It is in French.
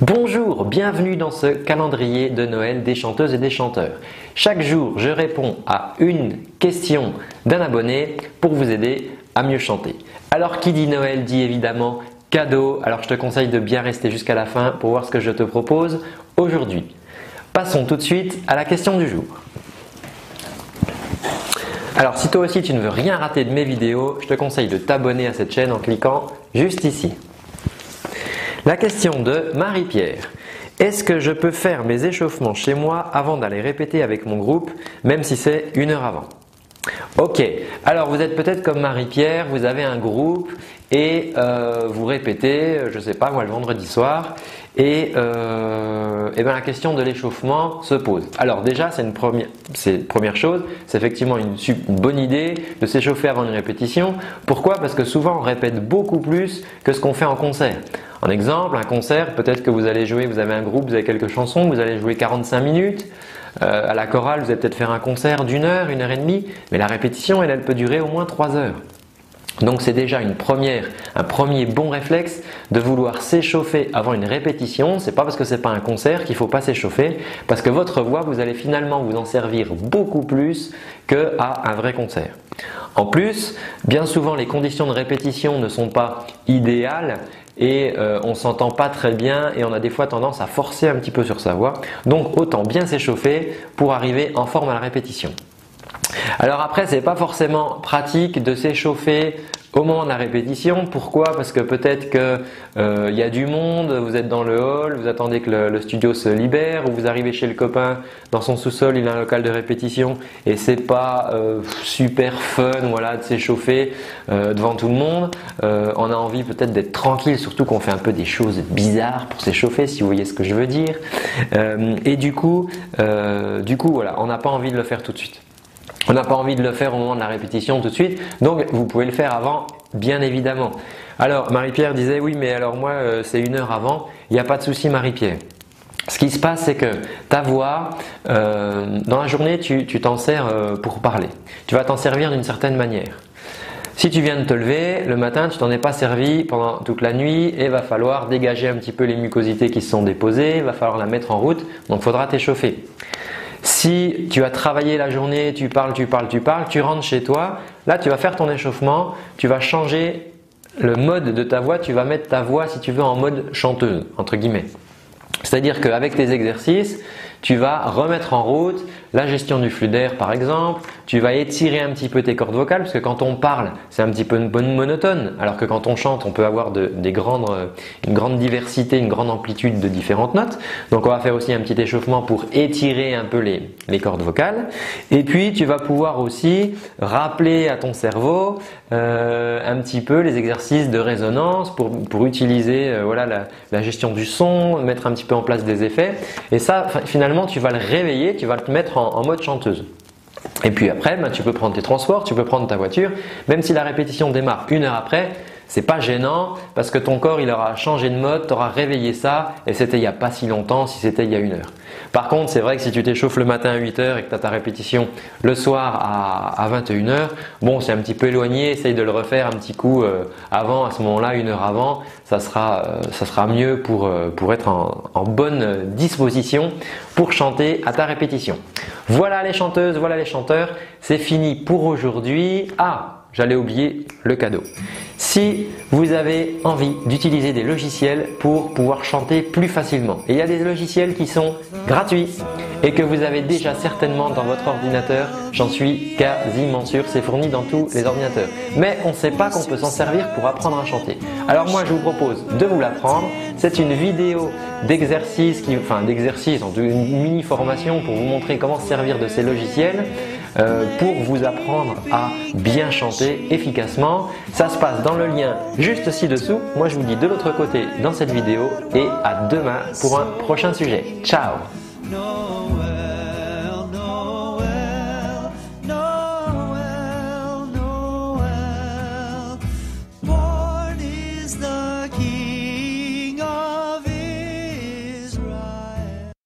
Bonjour, bienvenue dans ce calendrier de Noël des chanteuses et des chanteurs. Chaque jour, je réponds à une question d'un abonné pour vous aider à mieux chanter. Alors qui dit Noël dit évidemment cadeau, alors je te conseille de bien rester jusqu'à la fin pour voir ce que je te propose aujourd'hui. Passons tout de suite à la question du jour. Alors si toi aussi tu ne veux rien rater de mes vidéos, je te conseille de t'abonner à cette chaîne en cliquant juste ici. La question de Marie-Pierre. Est-ce que je peux faire mes échauffements chez moi avant d'aller répéter avec mon groupe, même si c'est une heure avant? Ok, alors vous êtes peut-être comme Marie-Pierre, vous avez un groupe et euh, vous répétez, je ne sais pas moi, le vendredi soir, et, euh, et bien la question de l'échauffement se pose. Alors déjà, c'est une première, chose, c'est effectivement une, bonne idée de s'échauffer avant une répétition. Pourquoi? Parce que souvent on répète beaucoup plus que ce qu'on fait en concert. En exemple, un concert, peut-être que vous allez jouer, vous avez un groupe, vous avez quelques chansons, vous allez jouer 45 minutes. Euh, à la chorale, vous allez peut-être faire un concert d'une heure, une heure et demie, mais la répétition, elle, elle peut durer au moins trois heures. Donc c'est déjà une première, un premier bon réflexe de vouloir s'échauffer avant une répétition. C'est pas parce que c'est pas un concert qu'il faut pas s'échauffer, parce que votre voix, vous allez finalement vous en servir beaucoup plus qu'à un vrai concert. En plus, bien souvent les conditions de répétition ne sont pas idéales et euh, on s'entend pas très bien et on a des fois tendance à forcer un petit peu sur sa voix. Donc autant bien s'échauffer pour arriver en forme à la répétition. Alors après, c'est pas forcément pratique de s'échauffer au moment de la répétition. Pourquoi? Parce que peut-être qu'il euh, y a du monde, vous êtes dans le hall, vous attendez que le, studio se libère, ou vous arrivez chez le copain dans son sous-sol, il a un local de répétition et c'est pas euh, super fun, voilà, de s'échauffer euh, devant tout le monde. on a envie peut-être d'être tranquille, surtout qu'on fait un peu des choses bizarres pour s'échauffer, si vous voyez ce que je veux dire. et du coup, du coup, voilà, on n'a pas envie de le faire tout de suite. On n'a pas envie de le faire au moment de la répétition tout de suite, donc vous pouvez le faire avant, bien évidemment. Alors Marie-Pierre disait oui, mais alors moi euh, c'est une heure avant, il n'y a pas de souci Marie-Pierre. Ce qui se passe, c'est que ta voix, euh, dans la journée, tu t'en sers euh, pour parler. Tu vas t'en servir d'une certaine manière. Si tu viens de te lever, le matin, tu t'en es pas servi pendant toute la nuit et va falloir dégager un petit peu les mucosités qui se sont déposées, va falloir la mettre en route, donc faudra t'échauffer. Si tu as travaillé la journée, tu parles, tu parles, tu parles, tu rentres chez toi, là tu vas faire ton échauffement, tu vas changer le mode de ta voix, tu vas mettre ta voix si tu veux en mode chanteuse, entre guillemets. C'est-à-dire qu'avec tes exercices, tu vas remettre en route la gestion du flux d'air par exemple, tu vas étirer un petit peu tes cordes vocales parce que quand on parle c'est un petit peu une bonne monotone. Alors que quand on chante on peut avoir grandes, une grande diversité, une grande amplitude de différentes notes. Donc on va faire aussi un petit échauffement pour étirer un peu les, les cordes vocales. Et puis tu vas pouvoir aussi rappeler à ton cerveau euh, un petit peu les exercices de résonance pour, pour utiliser euh, voilà, la, la gestion du son, mettre un petit peu en place des effets. Et ça finalement tu vas le réveiller, tu vas le mettre en, mode chanteuse. Et puis après, ben, tu peux prendre tes transports, tu peux prendre ta voiture, même si la répétition démarre une heure après, c'est pas gênant parce que ton corps il aura changé de mode, tu auras réveillé ça et c'était il n'y a pas si longtemps si c'était il y a une heure. Par contre, c'est vrai que si tu t'échauffes le matin à 8h et que tu as ta répétition le soir à, à 21h, bon, c'est un petit peu éloigné, essaye de le refaire un petit coup euh, avant, à ce moment-là, une heure avant, ça sera, euh, mieux pour, euh, pour être en, en bonne disposition pour chanter à ta répétition. Voilà les chanteuses, voilà les chanteurs, c'est fini pour aujourd'hui. Ah, j'allais oublier le cadeau. Si vous avez envie d'utiliser des logiciels pour pouvoir chanter plus facilement, il y a des logiciels qui sont gratuits et que vous avez déjà certainement dans votre ordinateur, j'en suis quasiment sûr, c'est fourni dans tous les ordinateurs. Mais on ne sait pas qu'on peut s'en servir pour apprendre à chanter. Alors moi je vous propose de vous l'apprendre. C'est une vidéo d'exercice, enfin d'exercice, une mini formation pour vous montrer comment servir de ces logiciels. Euh, pour vous apprendre à bien chanter efficacement. Ça se passe dans le lien juste ci-dessous. Moi je vous dis de l'autre côté dans cette vidéo et à demain pour un prochain sujet. Ciao